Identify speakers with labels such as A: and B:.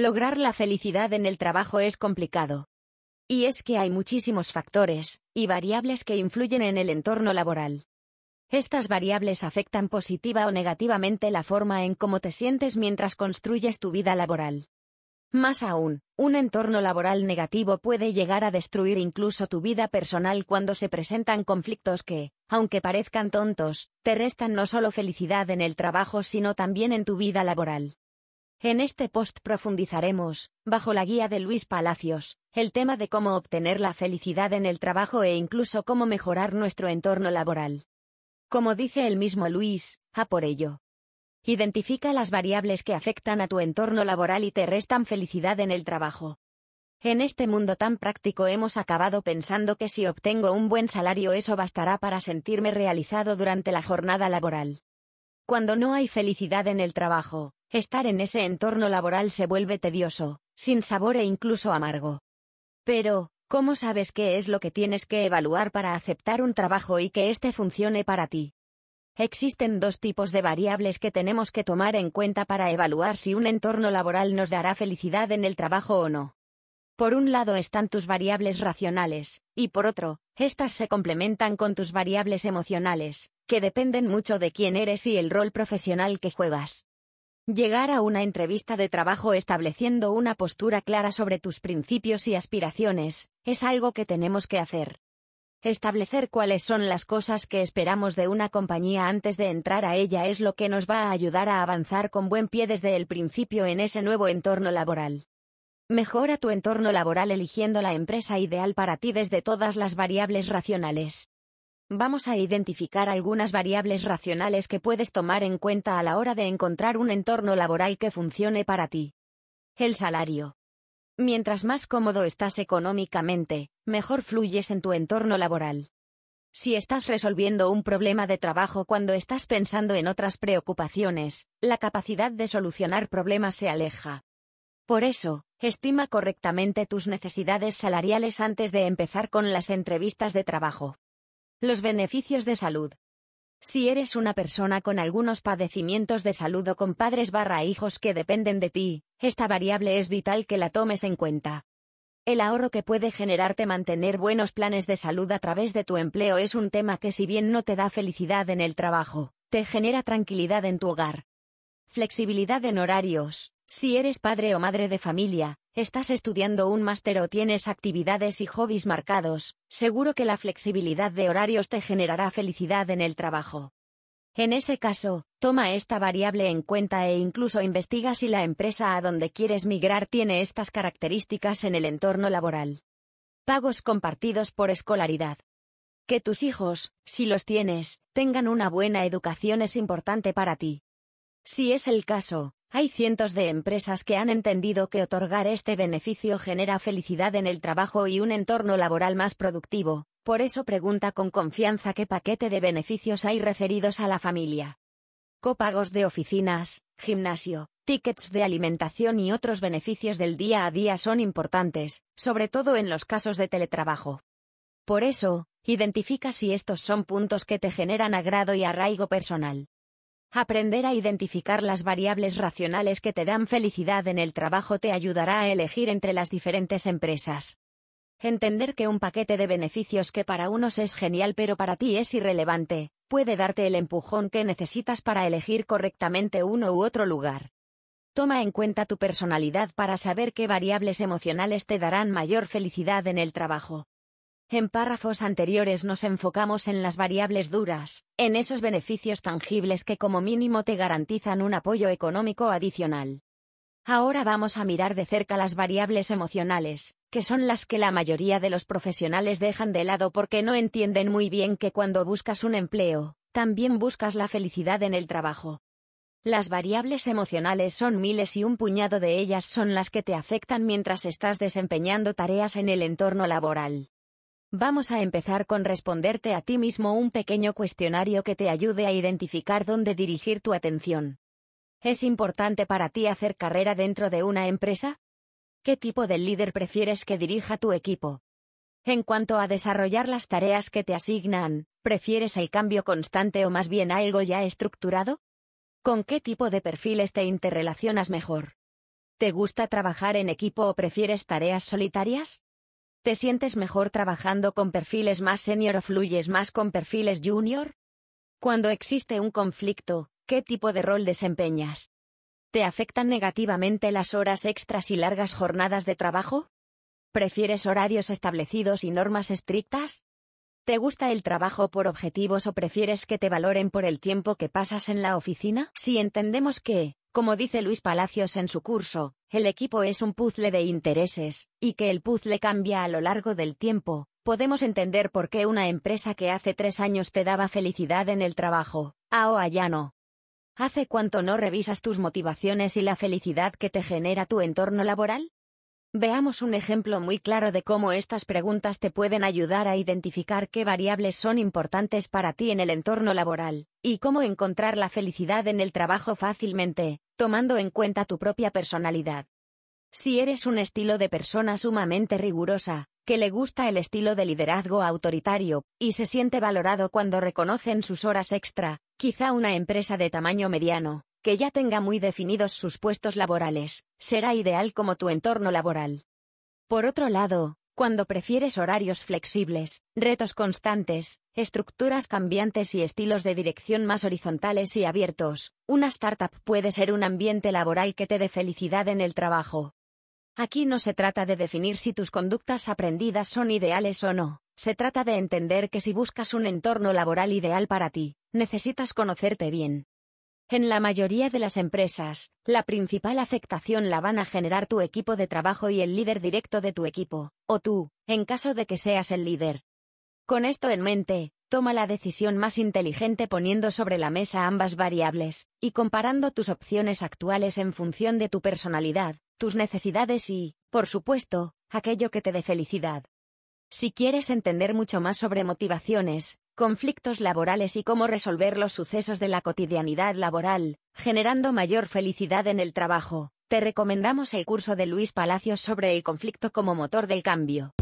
A: Lograr la felicidad en el trabajo es complicado. Y es que hay muchísimos factores y variables que influyen en el entorno laboral. Estas variables afectan positiva o negativamente la forma en cómo te sientes mientras construyes tu vida laboral. Más aún, un entorno laboral negativo puede llegar a destruir incluso tu vida personal cuando se presentan conflictos que, aunque parezcan tontos, te restan no solo felicidad en el trabajo sino también en tu vida laboral. En este post profundizaremos, bajo la guía de Luis Palacios, el tema de cómo obtener la felicidad en el trabajo e incluso cómo mejorar nuestro entorno laboral. Como dice el mismo Luis, a por ello. Identifica las variables que afectan a tu entorno laboral y te restan felicidad en el trabajo. En este mundo tan práctico hemos acabado pensando que si obtengo un buen salario eso bastará para sentirme realizado durante la jornada laboral. Cuando no hay felicidad en el trabajo, estar en ese entorno laboral se vuelve tedioso, sin sabor e incluso amargo. Pero, ¿cómo sabes qué es lo que tienes que evaluar para aceptar un trabajo y que éste funcione para ti? Existen dos tipos de variables que tenemos que tomar en cuenta para evaluar si un entorno laboral nos dará felicidad en el trabajo o no. Por un lado están tus variables racionales, y por otro, estas se complementan con tus variables emocionales, que dependen mucho de quién eres y el rol profesional que juegas. Llegar a una entrevista de trabajo estableciendo una postura clara sobre tus principios y aspiraciones, es algo que tenemos que hacer. Establecer cuáles son las cosas que esperamos de una compañía antes de entrar a ella es lo que nos va a ayudar a avanzar con buen pie desde el principio en ese nuevo entorno laboral. Mejora tu entorno laboral eligiendo la empresa ideal para ti desde todas las variables racionales. Vamos a identificar algunas variables racionales que puedes tomar en cuenta a la hora de encontrar un entorno laboral que funcione para ti. El salario. Mientras más cómodo estás económicamente, mejor fluyes en tu entorno laboral. Si estás resolviendo un problema de trabajo cuando estás pensando en otras preocupaciones, la capacidad de solucionar problemas se aleja. Por eso, estima correctamente tus necesidades salariales antes de empezar con las entrevistas de trabajo. Los beneficios de salud. Si eres una persona con algunos padecimientos de salud o con padres barra hijos que dependen de ti, esta variable es vital que la tomes en cuenta. El ahorro que puede generarte mantener buenos planes de salud a través de tu empleo es un tema que si bien no te da felicidad en el trabajo, te genera tranquilidad en tu hogar. Flexibilidad en horarios. Si eres padre o madre de familia, estás estudiando un máster o tienes actividades y hobbies marcados, seguro que la flexibilidad de horarios te generará felicidad en el trabajo. En ese caso, toma esta variable en cuenta e incluso investiga si la empresa a donde quieres migrar tiene estas características en el entorno laboral. Pagos compartidos por escolaridad. Que tus hijos, si los tienes, tengan una buena educación es importante para ti. Si es el caso, hay cientos de empresas que han entendido que otorgar este beneficio genera felicidad en el trabajo y un entorno laboral más productivo, por eso pregunta con confianza qué paquete de beneficios hay referidos a la familia. Copagos de oficinas, gimnasio, tickets de alimentación y otros beneficios del día a día son importantes, sobre todo en los casos de teletrabajo. Por eso, identifica si estos son puntos que te generan agrado y arraigo personal. Aprender a identificar las variables racionales que te dan felicidad en el trabajo te ayudará a elegir entre las diferentes empresas. Entender que un paquete de beneficios que para unos es genial pero para ti es irrelevante, puede darte el empujón que necesitas para elegir correctamente uno u otro lugar. Toma en cuenta tu personalidad para saber qué variables emocionales te darán mayor felicidad en el trabajo. En párrafos anteriores nos enfocamos en las variables duras, en esos beneficios tangibles que como mínimo te garantizan un apoyo económico adicional. Ahora vamos a mirar de cerca las variables emocionales, que son las que la mayoría de los profesionales dejan de lado porque no entienden muy bien que cuando buscas un empleo, también buscas la felicidad en el trabajo. Las variables emocionales son miles y un puñado de ellas son las que te afectan mientras estás desempeñando tareas en el entorno laboral. Vamos a empezar con responderte a ti mismo un pequeño cuestionario que te ayude a identificar dónde dirigir tu atención. ¿Es importante para ti hacer carrera dentro de una empresa? ¿Qué tipo de líder prefieres que dirija tu equipo? En cuanto a desarrollar las tareas que te asignan, ¿prefieres el cambio constante o más bien algo ya estructurado? ¿Con qué tipo de perfiles te interrelacionas mejor? ¿Te gusta trabajar en equipo o prefieres tareas solitarias? ¿Te sientes mejor trabajando con perfiles más senior o fluyes más con perfiles junior? Cuando existe un conflicto, ¿qué tipo de rol desempeñas? ¿Te afectan negativamente las horas extras y largas jornadas de trabajo? ¿Prefieres horarios establecidos y normas estrictas? ¿Te gusta el trabajo por objetivos o prefieres que te valoren por el tiempo que pasas en la oficina? Si entendemos que, como dice Luis Palacios en su curso, el equipo es un puzzle de intereses, y que el puzzle cambia a lo largo del tiempo, podemos entender por qué una empresa que hace tres años te daba felicidad en el trabajo, ahora ya no. ¿Hace cuánto no revisas tus motivaciones y la felicidad que te genera tu entorno laboral? Veamos un ejemplo muy claro de cómo estas preguntas te pueden ayudar a identificar qué variables son importantes para ti en el entorno laboral, y cómo encontrar la felicidad en el trabajo fácilmente, tomando en cuenta tu propia personalidad. Si eres un estilo de persona sumamente rigurosa, que le gusta el estilo de liderazgo autoritario, y se siente valorado cuando reconocen sus horas extra, quizá una empresa de tamaño mediano, que ya tenga muy definidos sus puestos laborales, será ideal como tu entorno laboral. Por otro lado, cuando prefieres horarios flexibles, retos constantes, estructuras cambiantes y estilos de dirección más horizontales y abiertos, una startup puede ser un ambiente laboral que te dé felicidad en el trabajo. Aquí no se trata de definir si tus conductas aprendidas son ideales o no, se trata de entender que si buscas un entorno laboral ideal para ti, necesitas conocerte bien, en la mayoría de las empresas, la principal afectación la van a generar tu equipo de trabajo y el líder directo de tu equipo, o tú, en caso de que seas el líder. Con esto en mente, toma la decisión más inteligente poniendo sobre la mesa ambas variables, y comparando tus opciones actuales en función de tu personalidad, tus necesidades y, por supuesto, aquello que te dé felicidad. Si quieres entender mucho más sobre motivaciones, conflictos laborales y cómo resolver los sucesos de la cotidianidad laboral, generando mayor felicidad en el trabajo. Te recomendamos el curso de Luis Palacios sobre el conflicto como motor del cambio.